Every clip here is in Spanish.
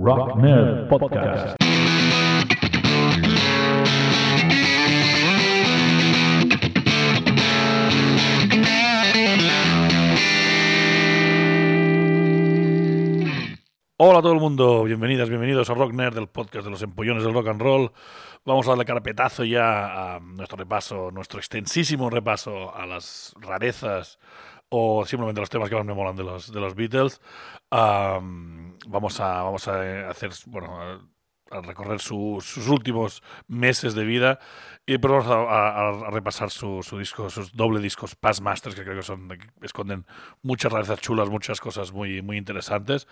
Rock Nerd Podcast. Hola a todo el mundo, bienvenidas, bienvenidos a Rock Nerd, el podcast de los empollones del rock and roll. Vamos a darle carpetazo ya a nuestro repaso, nuestro extensísimo repaso a las rarezas o simplemente los temas que más me molan de los, de los Beatles. Am, vamos, a, vamos a hacer, bueno, a, recorrer su- sus últimos meses de vida y después vamos a, a- repasar su, su disco, sus doble discos Past Masters, que creo que son que esconden muchas rarezas chulas, muchas cosas muy, muy interesantes,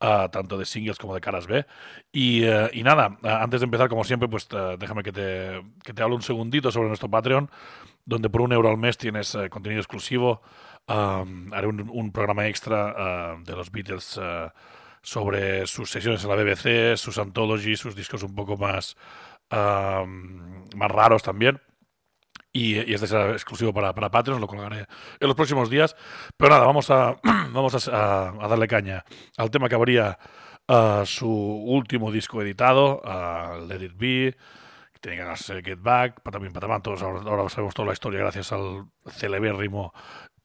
ah, tanto de singles como de caras B. Y, eh, y nada, ah, antes de empezar, como siempre, pues eh, déjame que te, que te hable un segundito sobre nuestro Patreon, donde por un euro al mes tienes eh, contenido exclusivo. Um, haré un, programa extra de los Beatles ah, sobre sus sesiones en la BBC, sus anthologies, sus discos un poco más, am, más raros también. Y, este será exclusivo para, para Patreon, lo colgaré en los próximos días. Pero nada, vamos a, vamos a, darle caña al tema que habría ah, su último disco editado, Let It Be, tiene que llamarse Get Back, Patamín Patamán, todos ahora, ahora sabemos toda la historia gracias al celebérrimo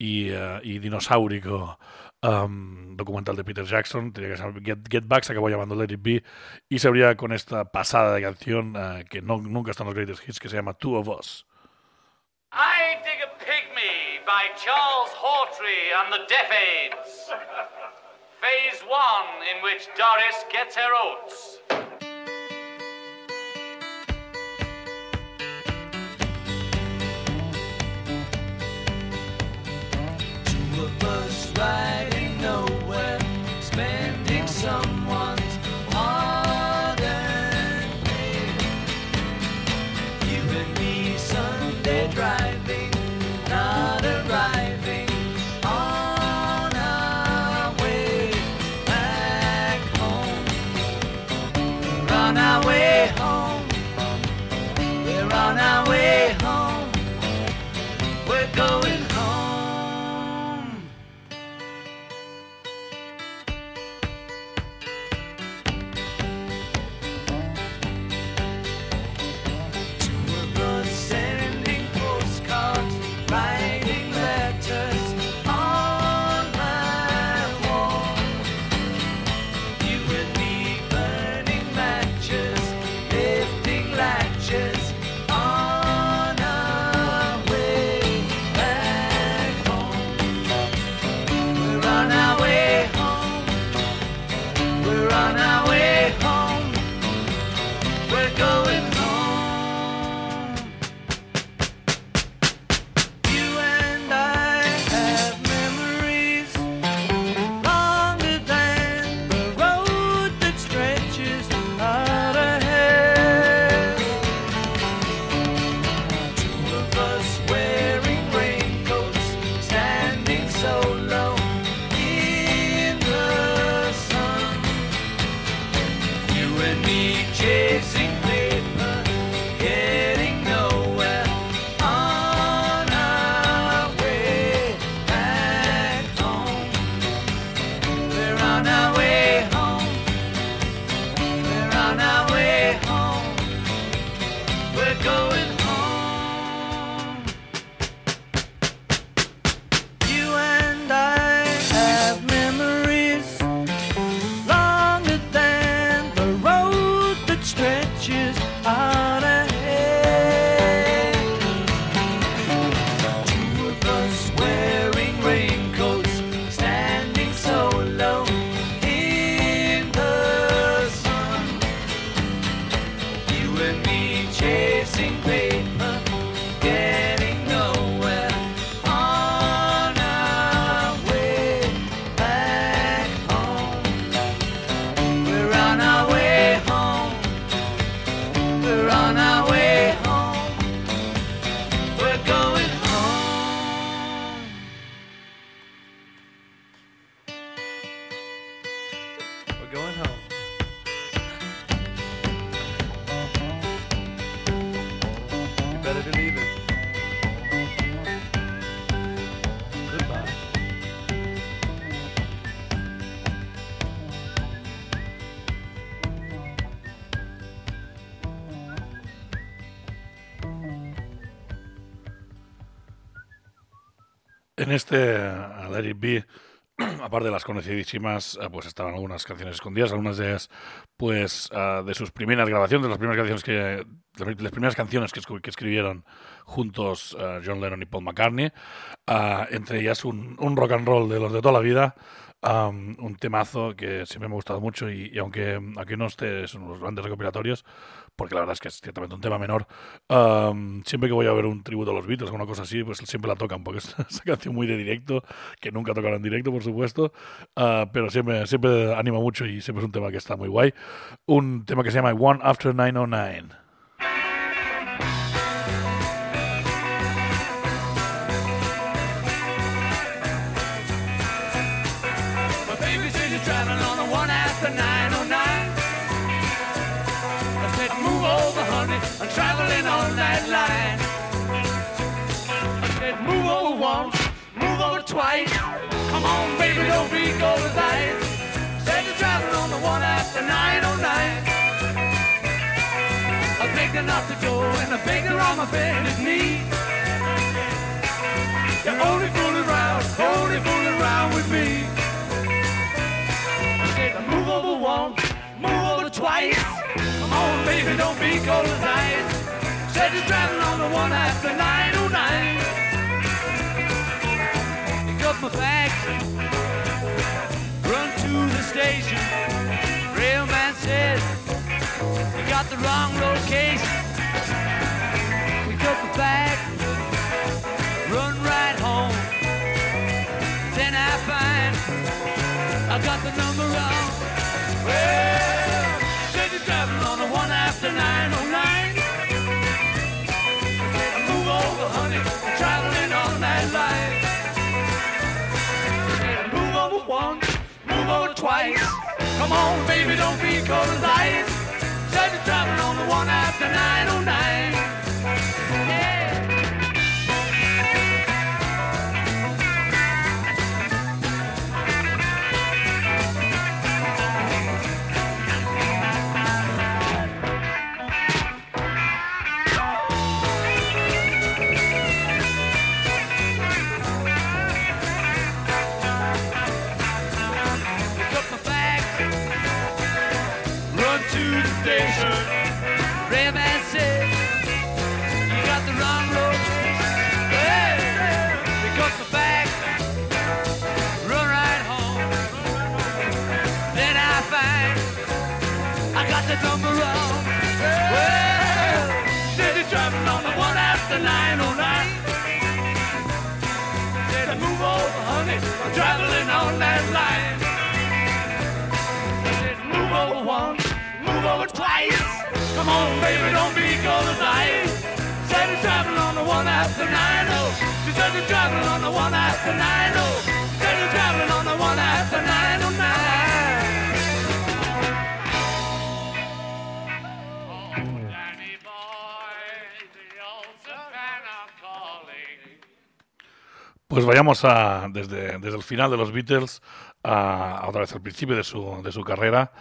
y, eh, y dinosaurico am, documental de Peter Jackson, tenía que ser Get, Get Back, se acabó llamando Let It Be, y se abría con esta pasada de canción eh, que no, nunca está en los greatest hits, que se llama Two of Us. I Dig a Pygmy by Charles Hawtrey and the Deaf Aids. Phase one, in which Doris gets her oats. En este Let It Be, aparte de las conocidísimas, uh, pues estaban algunas canciones escondidas, algunas de ellas, pues uh, de sus primeras grabaciones, de las primeras canciones que, de las primeras canciones que, escri- que escribieron juntos uh, John Lennon y Paul McCartney, entre ellas un, un rock and roll de los de toda la vida, um, un temazo que siempre me ha gustado mucho y, y aunque aquí no esté en los grandes recopilatorios, porque la verdad es que es ciertamente un tema menor, um, siempre que voy a ver un tributo a los Beatles o una cosa así, pues siempre la tocan, porque es esa canción muy de directo, que nunca tocaron en directo, por supuesto, uh, pero siempre, siempre anima mucho y siempre es un tema que está muy guay. Un tema que se llama One After 909. On, baby, don't be gold as ice. Said you're traveling on the one after 909. I begged her not to go, and I begged her on my bended knee. You're only fooling around, only fooling around with me. I said, move over once, move over twice. Come on, baby, don't be cold as ice. Said you're driving on the one after 909. My bags, run to the station. Railman says, you got the wrong location. Twice. Come on, baby, don't be cold as ice. Said you're driving on the one after 909. Over twice. Come on, baby, don't be cold as ice. Said you're traveling on the one after 90. She said you're traveling on the one after 90. Said you're traveling on the one after 909. Danny boy, the old Savannah calling. Pues vayamos a, desde, desde el final de los Beatles a, a otra vez al principio de su, de su carrera,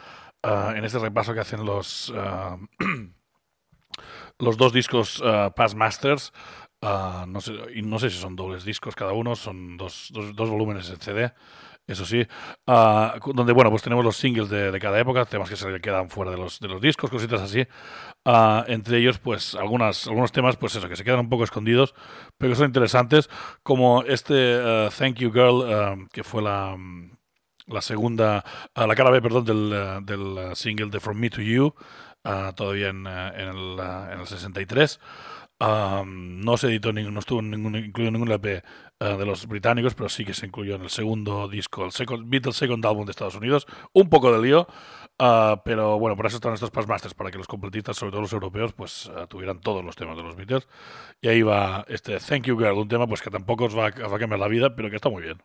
ah, en este repaso que hacen los, ah, los dos discos ah, Past Masters. no, sé, y no sé si son dobles discos cada uno, son dos, dos, dos volúmenes en CD, eso sí, cu- donde bueno, pues tenemos los singles de, de cada época, temas que se quedan fuera de los, de los discos, cositas así. Ah, entre ellos, pues algunas, algunos temas, pues eso, que se quedan un poco escondidos, pero que son interesantes, como este ah, Thank You Girl, que fue la, la segunda, ah, la cara B, perdón, del, ah, del ah, single de From Me to You, ah, todavía en, en, el, en el 63. Ah, no se editó, no estuvo ningún, incluido ningún EP ah, de los británicos, pero sí que se incluyó en el segundo disco, el second, Beatles Second Album de Estados Unidos. Un poco de lío, ah, pero bueno, por eso están estos Masters, para que los completistas, sobre todo los europeos, pues tuvieran todos los temas de los Beatles. Y ahí va este Thank You Girl, un tema pues que tampoco os va, a- os va a cambiar la vida, pero que está muy bien.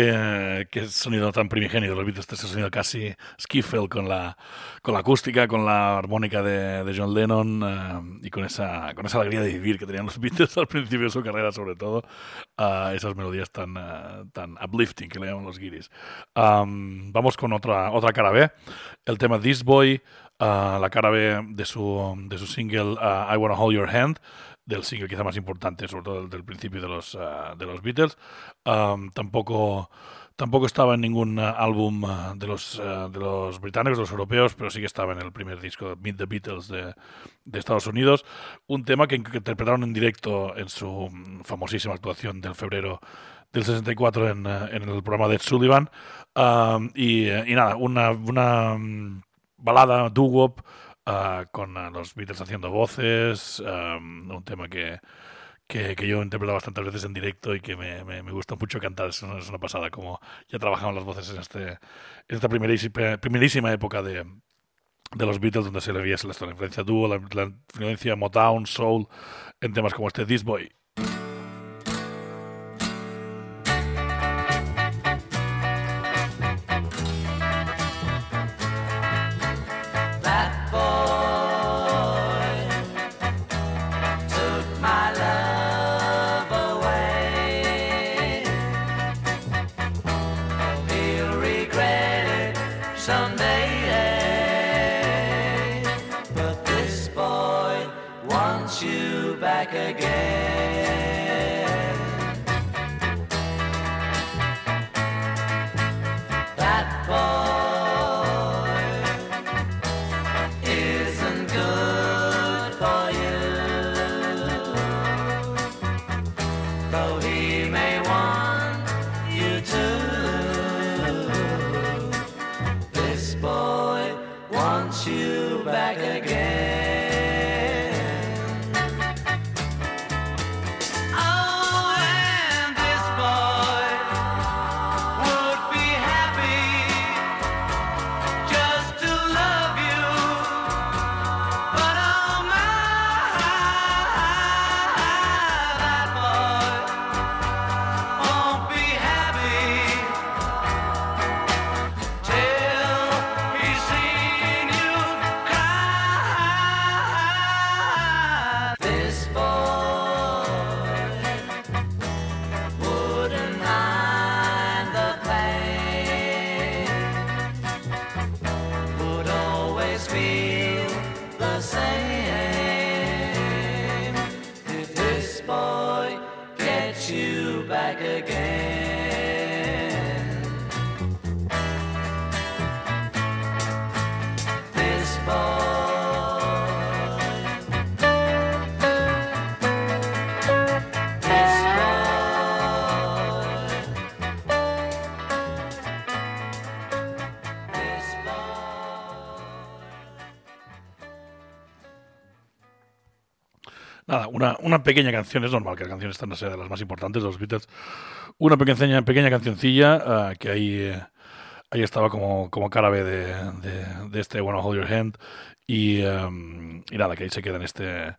Qué, qué sonido tan primigenio de los Beatles, este sonido casi skiffle con la, con la acústica, con la armónica de, de John Lennon eh, y con esa, con esa alegría de vivir que tenían los Beatles al principio de su carrera, sobre todo, eh, esas melodías tan, eh, tan uplifting que le llaman los guiris. Am, vamos con otra, otra cara B, el tema This Boy, la cara B de su, de su single I Wanna Hold Your Hand, del single quizá más importante, sobre todo del, principio de los, ah, de los Beatles. Am, tampoco, tampoco estaba en ningún ah, álbum ah, de, los, de los británicos, de los europeos, pero sí que estaba en el primer disco Meet the Beatles de, de Estados Unidos. Un tema que, interpretaron en directo en su mm, famosísima actuación del febrero del 64 en, eh, en el programa de Sullivan. Eh, y nada, una, una mm, balada doo-wop ah, con ah, los Beatles haciendo voces, am, un tema que, que, que yo he interpretado bastantes veces en directo y que me, me- gusta mucho cantar. Es una, pasada como ya trabajaban las voces en, este, en esta primerísima, primerísima época de, de los Beatles, donde se le veía la, influencia dúo, la, la influencia Motown, Soul, en temas como este This Boy. Again. Una, una pequeña canción, es normal que la canción esta no sea de las más importantes de los Beatles. Una pequeña, pequeña cancioncilla ah, que ahí, eh, ahí estaba como, como cara B de, de, de este Wanna Hold Your Hand. Y, em, y nada, que ahí se queda en este,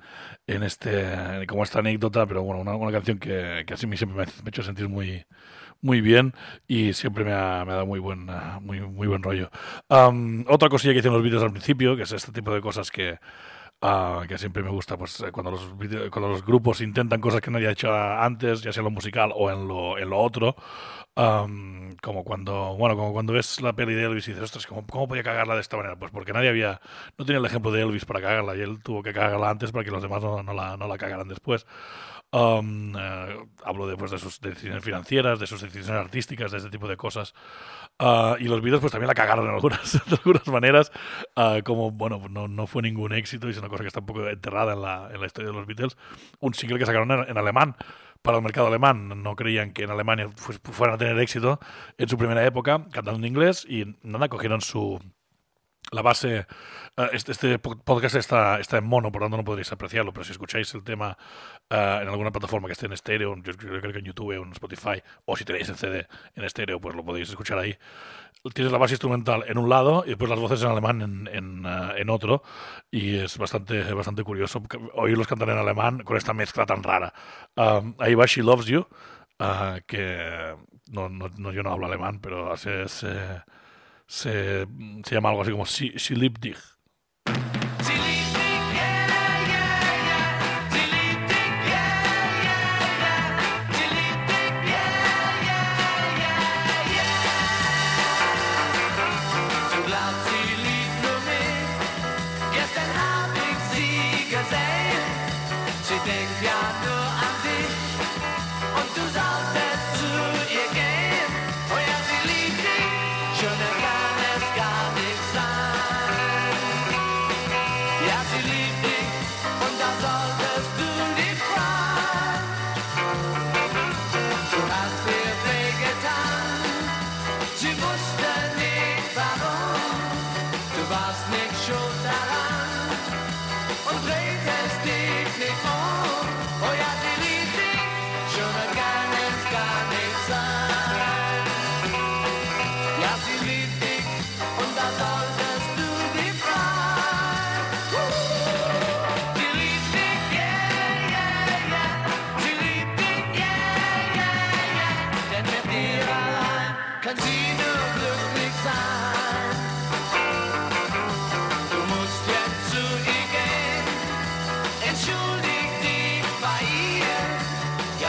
en este, como esta anécdota, pero bueno, una, una canción que, que así me siempre me, me ha hecho sentir muy, muy bien y siempre me ha, me ha dado muy buen, ah, muy, muy buen rollo. Am, otra cosilla que hicieron los vídeos al principio, que es este tipo de cosas que, ah, que siempre me gusta, pues eh, cuando los, cuando los grupos intentan cosas que nadie ha hecho antes, ya sea en lo musical o en lo, en lo otro. como cuando, bueno, como cuando ves la peli de Elvis y dices, ostras, ¿cómo, ¿cómo podía cagarla de esta manera? Pues porque nadie había, no tenía el ejemplo de Elvis para cagarla y él tuvo que cagarla antes para que los demás no, no la, no la cagaran después. Um, eh, hablo después de sus decisiones financieras, de sus decisiones artísticas, de este tipo de cosas. Ah, y los vídeos pues también la cagaron en algunas, de algunas maneras, ah, como, bueno, pues, no, no fue ningún éxito y es una cosa que está un poco enterrada en la, en la historia de los Beatles. Un single que sacaron en, alemán para el mercado alemán. No creían que en Alemania pues, fueran a tener éxito en su primera época, cantando en inglés y nada, cogieron su, la base, eh, este, este po- podcast está, está en mono, por lo tanto no podréis apreciarlo, pero si escucháis el tema eh, en alguna plataforma que esté en estéreo, yo, creo que en YouTube o en Spotify, o si tenéis el CD en estéreo, pues lo podéis escuchar ahí. Tienes la base instrumental en un lado y después las voces en alemán en, en, en otro, y es bastante, bastante curioso oírlos cantar en alemán con esta mezcla tan rara. Um, ahí va She Loves You, ah, que no, no, no- yo no hablo alemán, pero se, se, se, llama algo así como liebt dich. you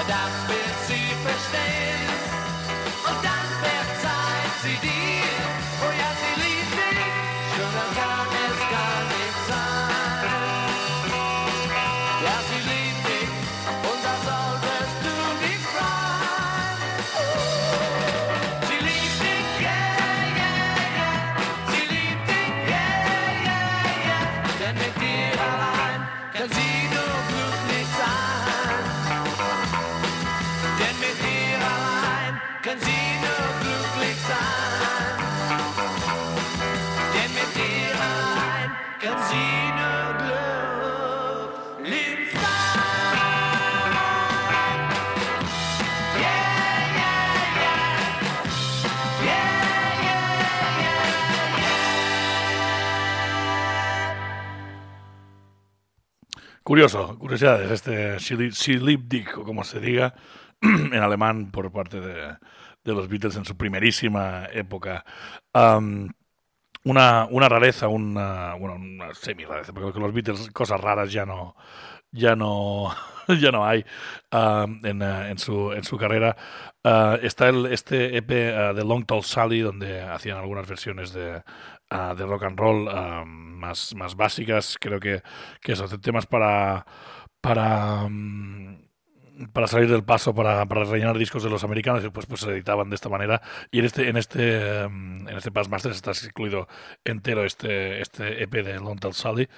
das wird sie verstehen. Und dann verzeiht sie dir. Curioso, curiosidades, este dich, o como se diga, en alemán por parte de, de los Beatles en su primerísima época. Una, una rareza, una, bueno, una semi-rareza, porque con los Beatles cosas raras ya no, ya no, ya no hay eh, en su, en su carrera. Ah, está el, este EP ah, de Long Tall Sally, donde hacían algunas versiones de, de rock and roll ah, más, más básicas. Creo que, que esos temas para, para, mm, para salir del paso, para, para rellenar discos de los americanos, y pues, pues se editaban de esta manera. Y en este, en este, mm, en este Masters está incluido entero este, este EP de Long Tall Sally,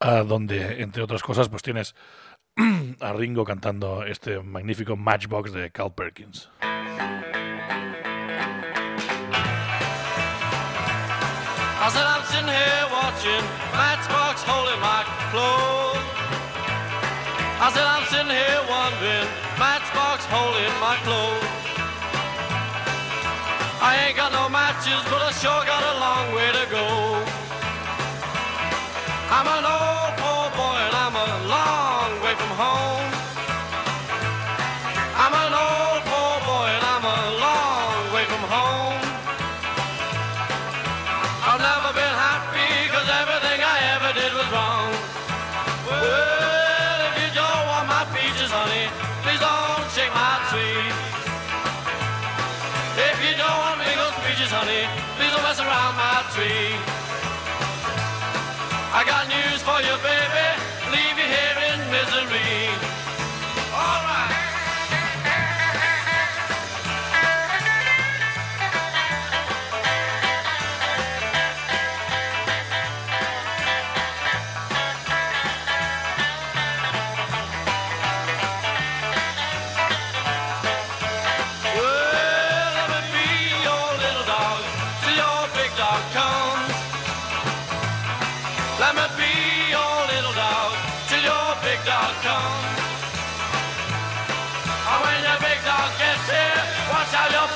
ah, donde, entre otras cosas, pues tienes a Ringo cantando este magnífico Matchbox de Carl Perkins. I said I'm sitting here watching Matchbox holding my clothes. I said I'm sitting here wondering Matchbox holding my clothes. I ain't got no matches, but I sure got a long way to go. I'm an old poor boy and I'm a long way from home.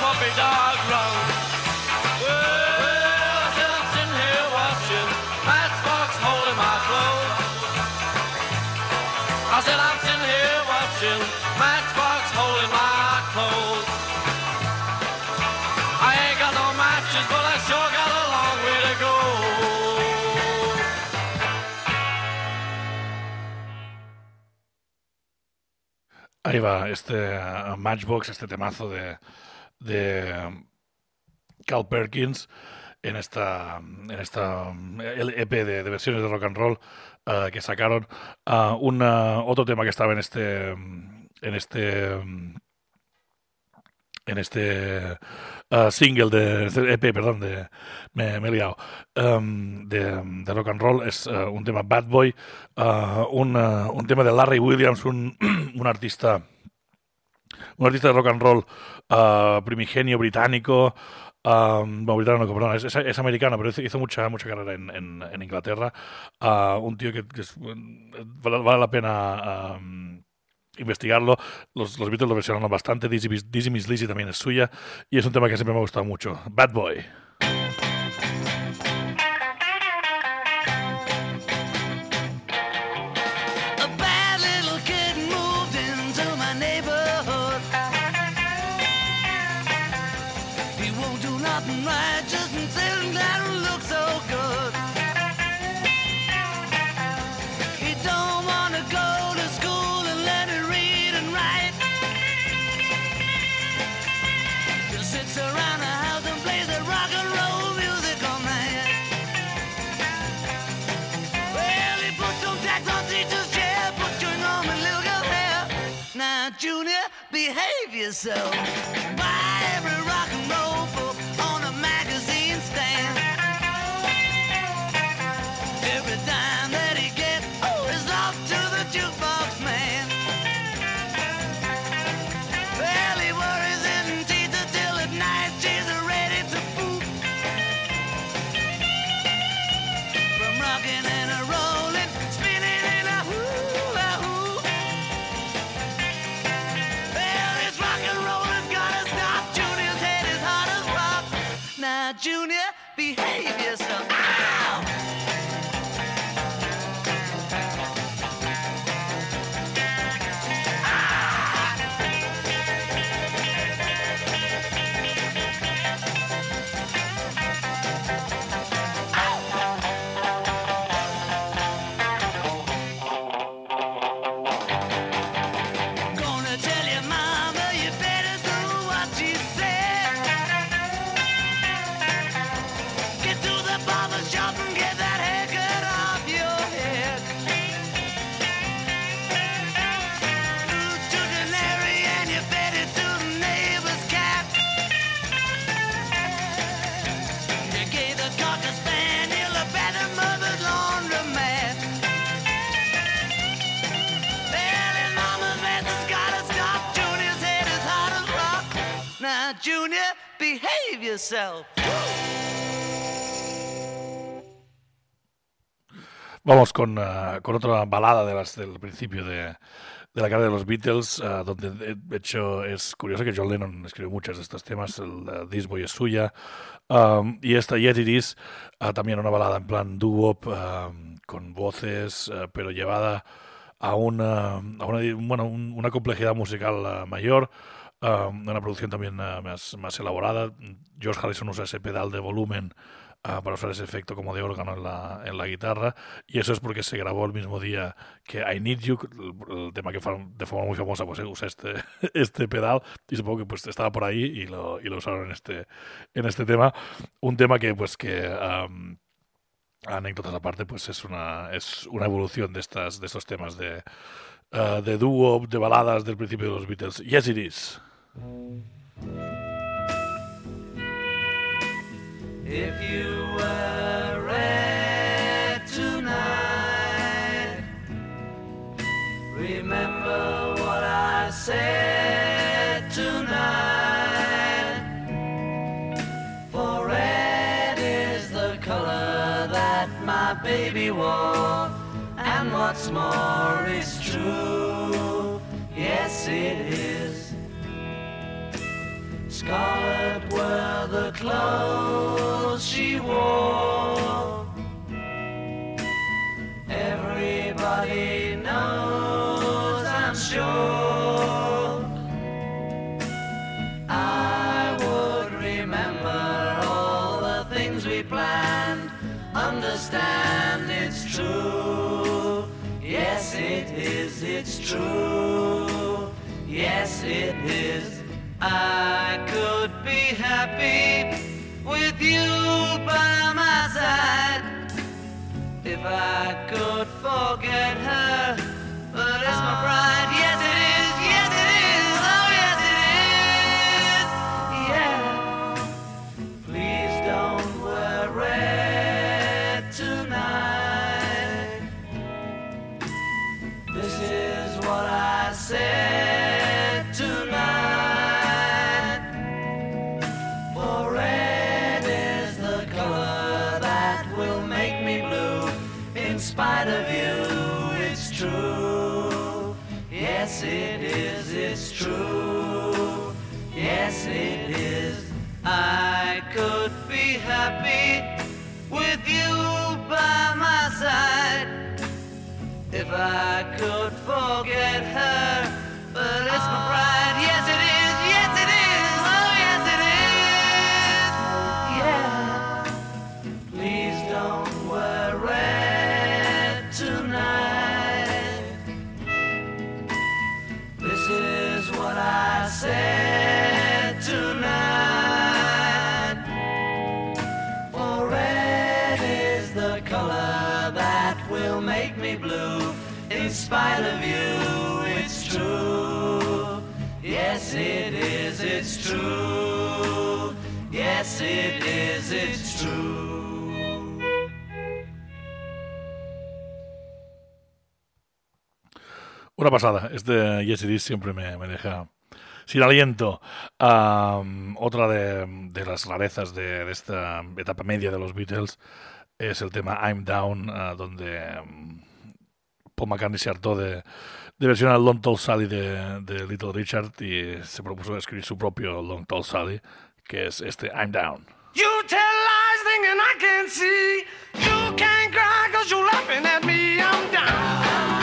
puppy dog I am sitting here watching Matchbox holding my clothes. I said I'm sitting here watching Matchbox holding my clothes. I ain't got no matches, but I sure got a long way to go. Ahí va, este eh, Matchbox, este temazo de, de Cal Perkins en esta, en esta EP de, de versiones de rock and roll uh, que sacaron. Uh, otro tema que estaba en este en este en este uh, single de EP, perdón, de me, he liado, um, de, de rock and roll es uh, un tema Bad Boy, uh, un, un tema de Larry Williams, un, un artista un artista de rock and roll uh, primigenio británico. um, bueno, británico, perdón, es, americano, pero hizo, mucha, mucha carrera en, en- Inglaterra. Uh, un tío que, vale, la pena um, investigarlo. Los, Beatles lo versionaron bastante. Dizzy, Dizzy Miss Lizzy también es suya. Y es un tema que siempre me ha gustado mucho. Bad Boy. Yourself. Every rock and roll behave yourself. Vamos con, eh, con otra balada de las del principio de, de la carrera de los Beatles, eh, donde de hecho es curioso que John Lennon escribió muchos de estos temas, el eh, This Boy es suya, um, y esta Yet It Is, también una balada en plan doo-wop, um, con voces, pero llevada a una, a una, bueno, un- una complejidad musical mayor, um, una producción también eh, más, más elaborada. George Harrison usa ese pedal de volumen ah, para usar ese efecto como de órgano en la, en la guitarra y eso es porque se grabó el mismo día que I Need You, el, el tema que fue de forma muy famosa pues usa este, este pedal y supongo que pues estaba por ahí y lo, y lo usaron en este, en este tema. Un tema que pues que... am, anécdotas aparte, pues es una, es una evolución de estas, de estos temas de, ah, de dúo, de baladas del principio de los Beatles. Yes, it is. If you were red tonight, remember what I said tonight. For red is the color that my baby wore, and what's more is true. Yes, it is. Scarlet were the clothes she wore. Everybody knows, I'm sure. I would remember all the things we planned. Understand it's true. Yes, it is, it's true. Yes, it is. I could be happy with you by my side if I could. I could forget her. pasada. Este Yes It Is siempre me, me deja sin aliento. Um, otra de, de, las rarezas de, de, esta etapa media de los Beatles es el tema I'm Down, uh, donde um, Paul McCartney se hartó de, de versionar Long Tall Sally de, de, Little Richard y se propuso escribir su propio Long Tall Sally, que es este I'm Down. You tell lies thinking I see. You can't cry cause you're laughing at me. I'm down.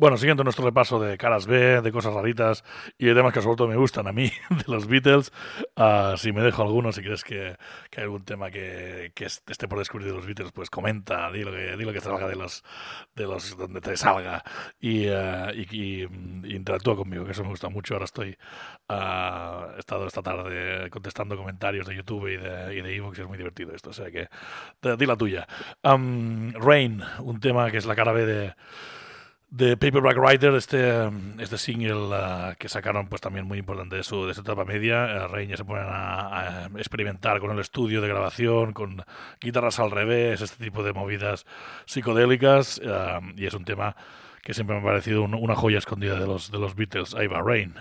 Bueno, siguiendo nuestro repaso de caras B, de cosas raritas y de temas que sobre todo me gustan a mí, de los Beatles, ah, si me dejo alguno, si crees que, hay algún tema que, que est- esté por descubrir de los Beatles, pues comenta, di lo que, di que salga de los, de los donde te salga y, ah, y- y, mm, interactúa conmigo, que eso me gusta mucho. Ahora estoy, ah, he estado esta tarde contestando comentarios de YouTube y de, y de Evox y es muy divertido esto, o sea que di la tuya. Rain, un tema que es la cara B de de Paperback Writer, este, um, este single uh, que sacaron pues también muy importante de su, de su etapa media. Uh, Rain ya se ponen a, a experimentar con el estudio de grabación, con guitarras al revés, este tipo de movidas psicodélicas uh, y es un tema que siempre me ha parecido un- una joya escondida de los, de los Beatles. Ahí va Rain.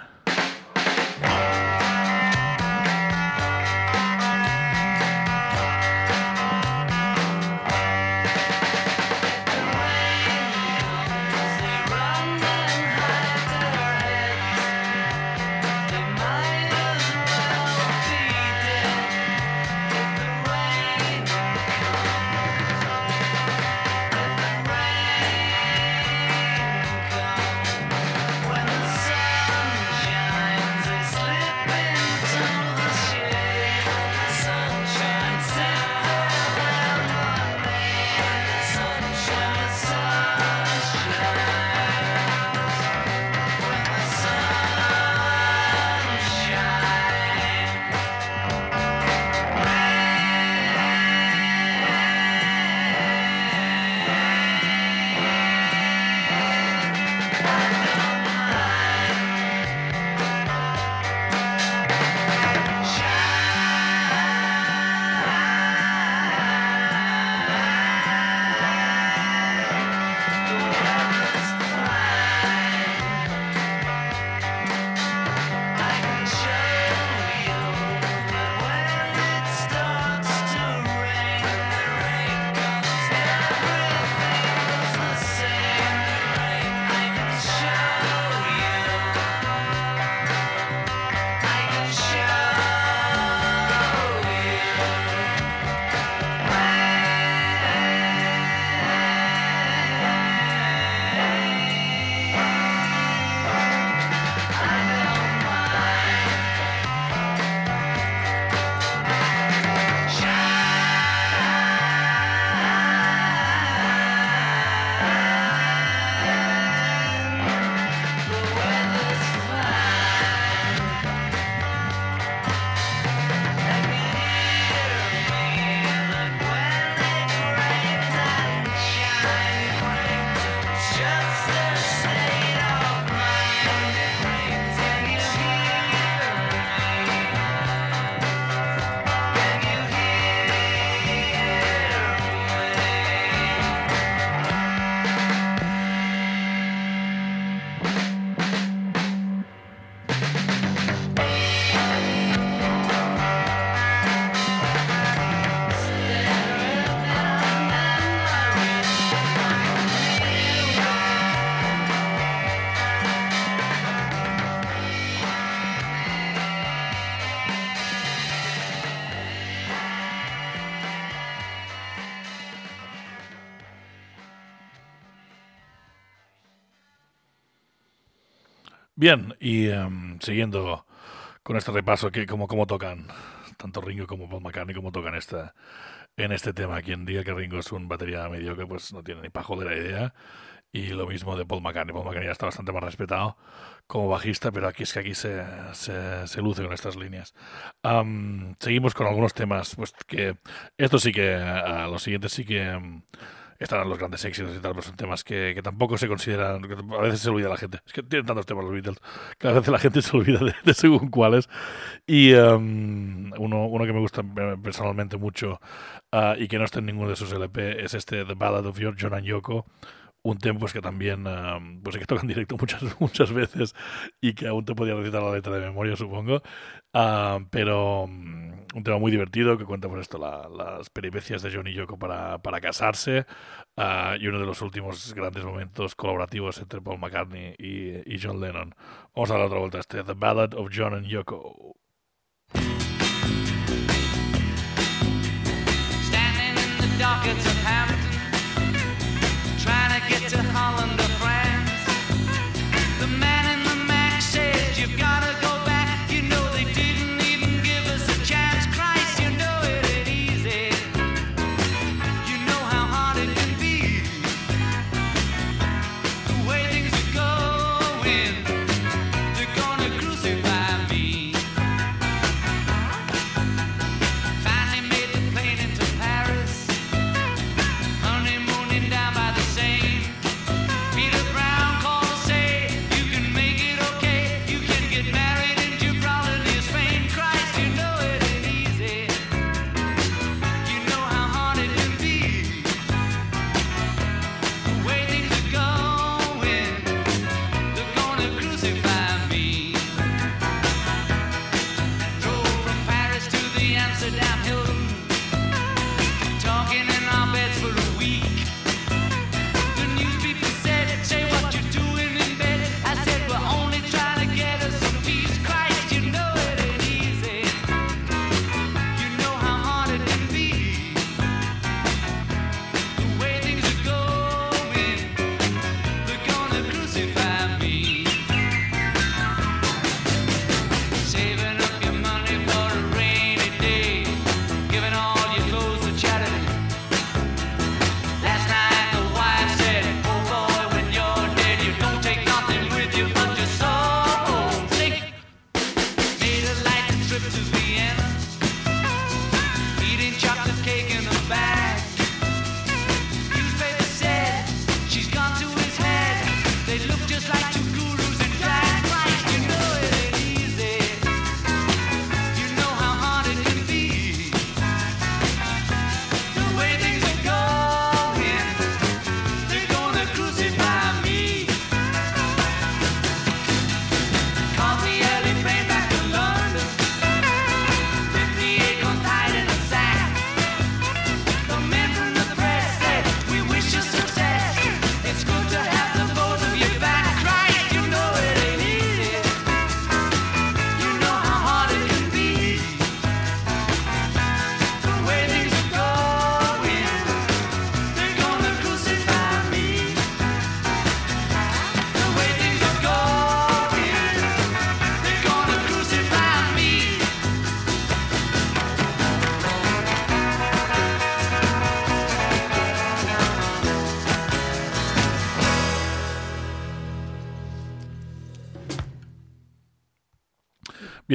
Bien, y em, siguiendo con este repaso, que como, como tocan tanto Ringo como Paul McCartney, como tocan esta, en este tema. Quien diga que Ringo es un batería mediocre, pues no tiene ni pa' joder la idea. Y lo mismo de Paul McCartney. Paul McCartney ya está bastante más respetado como bajista, pero aquí es que aquí se, se, se luce con estas líneas. Am, seguimos con algunos temas, pues que estos sí que, ah, los siguientes sí que em, estarán los grandes éxitos y tal, pero son temas que, que tampoco se consideran, que a veces se olvida la gente. Es que tienen tantos temas los Beatles que a veces la gente se olvida de, de según cuáles. Y em, uno, uno que me gusta eh, personalmente mucho ah, y que no está en ninguno de sus LP es este The Ballad of Your John and Yoko. Un tema pues, que también ah, pues, que toca en directo muchas, muchas veces y que aún te podía recitar la letra de memoria, supongo. Ah, pero mm, un tema muy divertido que cuenta pues esto, la- las peripecias de John y Yoko para, para casarse ah, y uno de los últimos grandes momentos colaborativos entre Paul McCartney y, y John Lennon. Vamos a dar otra vuelta a este The Ballad of John and Yoko.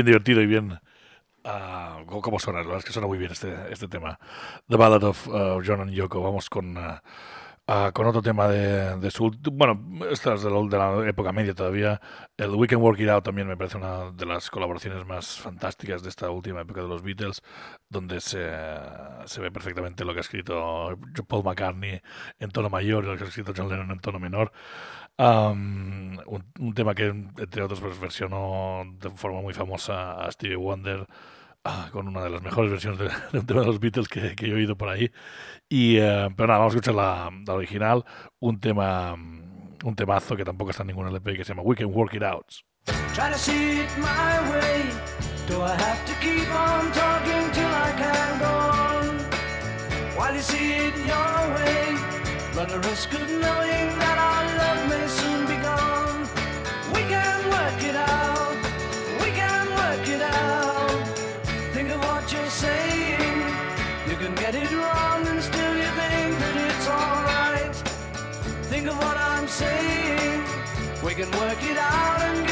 Bien divertido y bien... ah, ¿cómo- ¿Cómo suena? La verdad es que suena muy bien este, este tema. The Ballad of uh, John and Yoko. Vamos con, ah, ah, con otro tema de, de su... Bueno, esta es de la, de la época media todavía. El We Can Work It Out también me parece una de las colaboraciones más fantásticas de esta última época de los Beatles, donde se, se ve perfectamente lo que ha escrito Paul McCartney en tono mayor y lo que ha escrito John Lennon en tono menor. Un, un tema que, entre otros, pues, versionó de forma muy famosa a Stevie Wonder ah, con una de las mejores versiones de, un tema de los Beatles que, yo he oído por ahí. Y, eh, pero nada, vamos a escuchar la, original, un tema mm, un temazo que tampoco está en ningún LP que se llama We Can Work It Out. Try to see it my way. Do I have to keep on talking till I can go it your way, run the of knowing that love what I'm saying. We can work it out and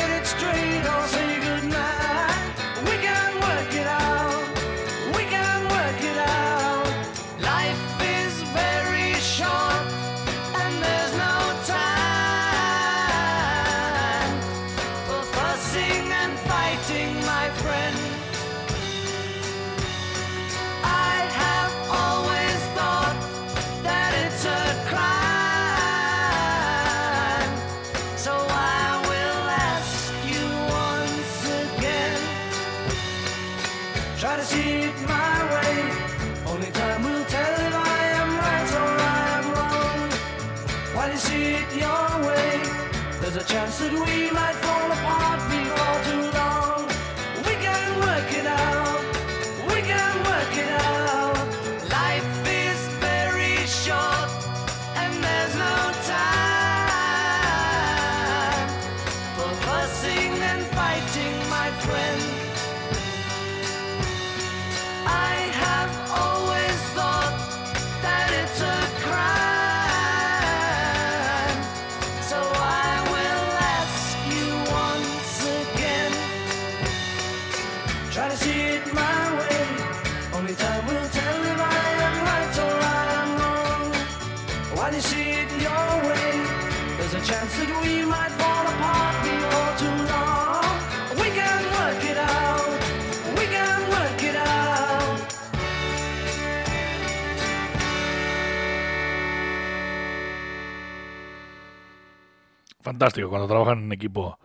Fantástico, cuando trabajan en equipo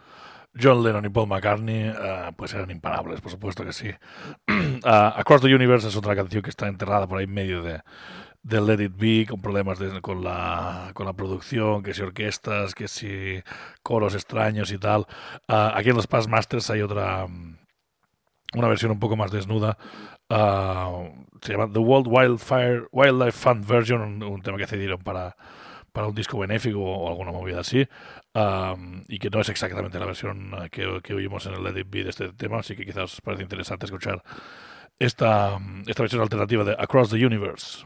John Lennon y Paul McCartney, eh, pues eran imparables, por supuesto que sí. Ah, Across the Universe es otra canción que está enterrada por ahí en medio de, de Let It Be, con problemas de- con, la, con la producción, que si orquestas, que si coros extraños y tal. Ah, aquí en los Past Masters hay otra, mm, una versión un poco más desnuda. ah, se llama The World Wildfire, Wildlife Fund Version, un, un tema que cedieron para, para un disco benéfico o alguna movida así. Am, y que no es exactamente la versión eh, que, que oímos en el Let It de este tema, así que quizás os parece interesante escuchar esta, esta versión alternativa de Across the Universe.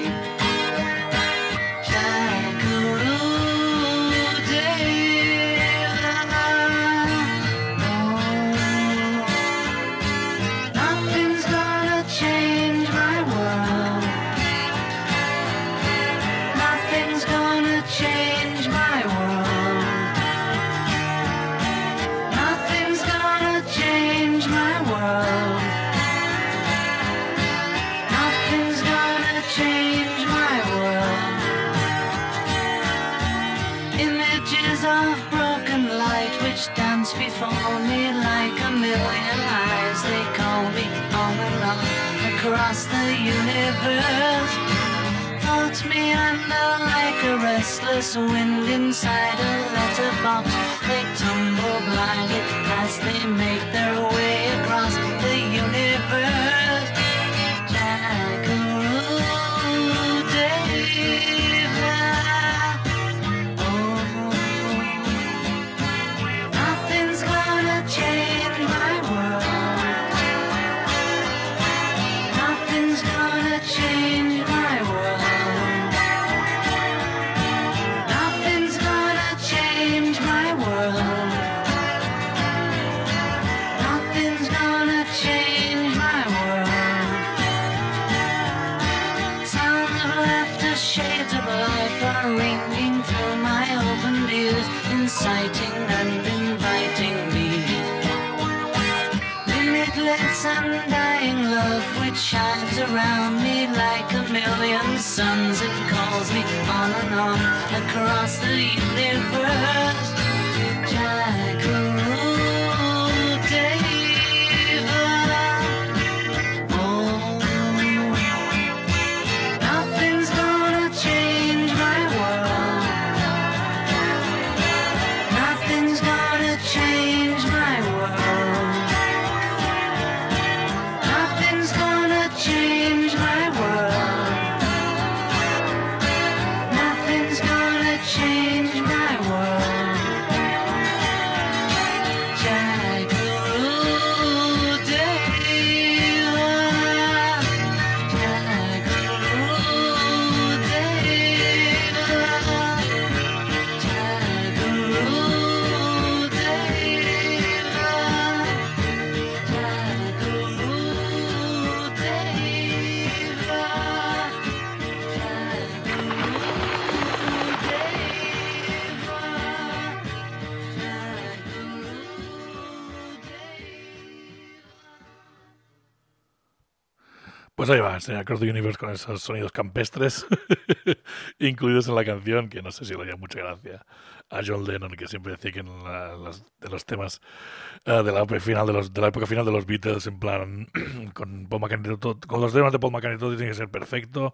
Universe. Floats me under like a restless wind inside a letterbox. They tumble blindly as they make their Este Across the Universe con esos sonidos campestres incluidos en la canción, que no sé si le haría mucha gracia a John Lennon, que siempre decía que en la- las- de los temas eh, de, la final de, los, de la época final de los Beatles, en plan, con, Paul McCartney, todo- con los temas de Paul McCartney todo tiene que ser perfecto.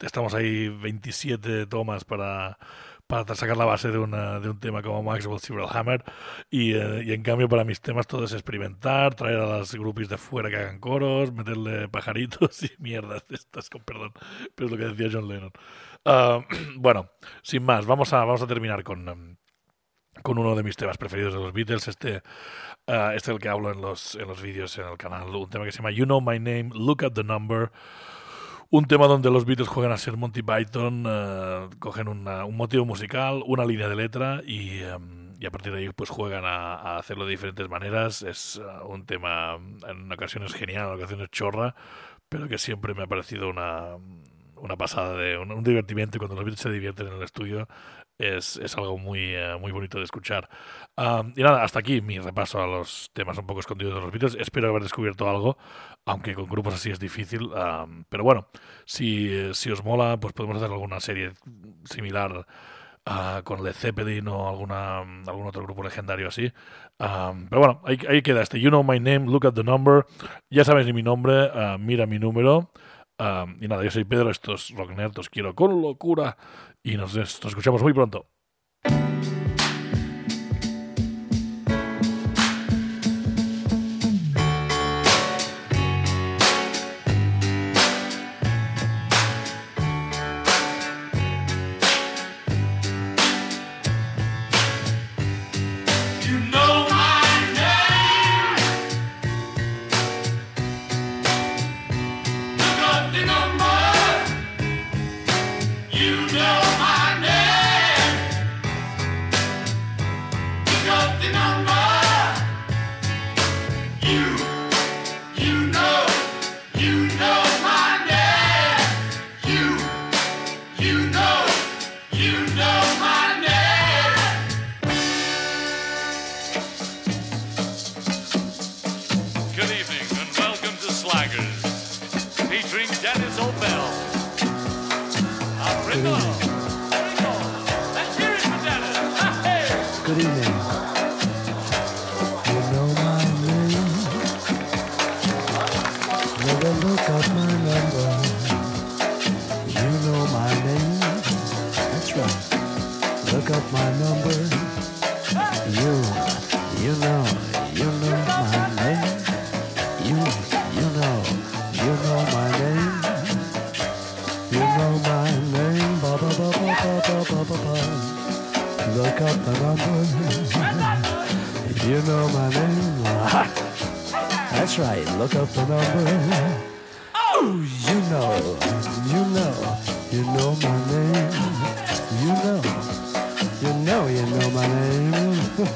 Estamos ahí 27 tomas para, para sacar la base de, una, de un tema como Maxwell Silver Hammer. Y, eh, y en cambio, para mis temas, todo es experimentar, traer a las groupies de fuera que hagan coros, meterle pajaritos y mierdas de estas, con perdón. Pero es lo que decía John Lennon. Ah, bueno, sin más, vamos a, vamos a terminar con, con uno de mis temas preferidos de los Beatles. Este, ah, este es el que hablo en los, en los vídeos en el canal. Un tema que se llama You Know My Name, Look at the Number. Un tema donde los Beatles juegan a ser Monty Python, eh, cogen un motivo musical, una línea de letra y, em, y a partir de ahí pues juegan a, hacerlo de diferentes maneras. Es eh, un tema en ocasiones genial, en ocasiones chorra, pero que siempre me ha parecido una, una pasada, de un, un divertimiento cuando los Beatles se divierten en el estudio es, es algo muy, eh, muy bonito de escuchar. Am, y nada, hasta aquí mi repaso a los temas un poco escondidos de los Beatles. Espero haber descubierto algo, aunque con grupos así es difícil. pero bueno, si, eh, si os mola, pues podemos hacer alguna serie similar ah, con Led Zeppelin o alguna, algún otro grupo legendario así. Am, pero bueno, ahí, queda este. You know my name, look at the number. Ya ni mi nombre, ah, mira mi número. Y nada, yo soy Pedro, esto es Rock Nerd, os quiero con locura. Y nos, nos escuchamos muy pronto. up my number. You, you know, you know my name. You, you know, you know my name. You know my name. Ba ba ba ba ba ba ba ba. Look up the number. You know my name. That's right. Look up the number.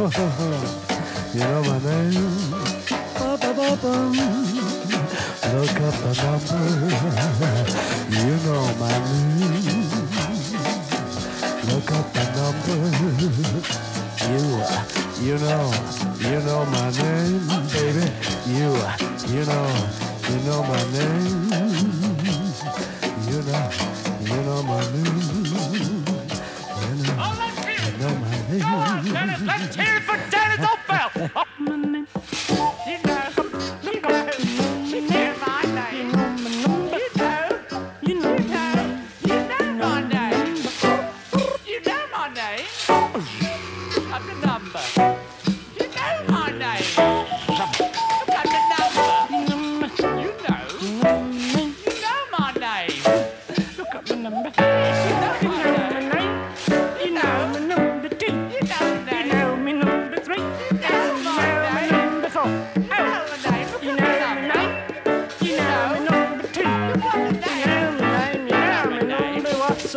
You know my name. Look up the number. You know my name. Look up the number. You, you know, you know my name, baby. You, you know, you know my name.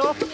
eso.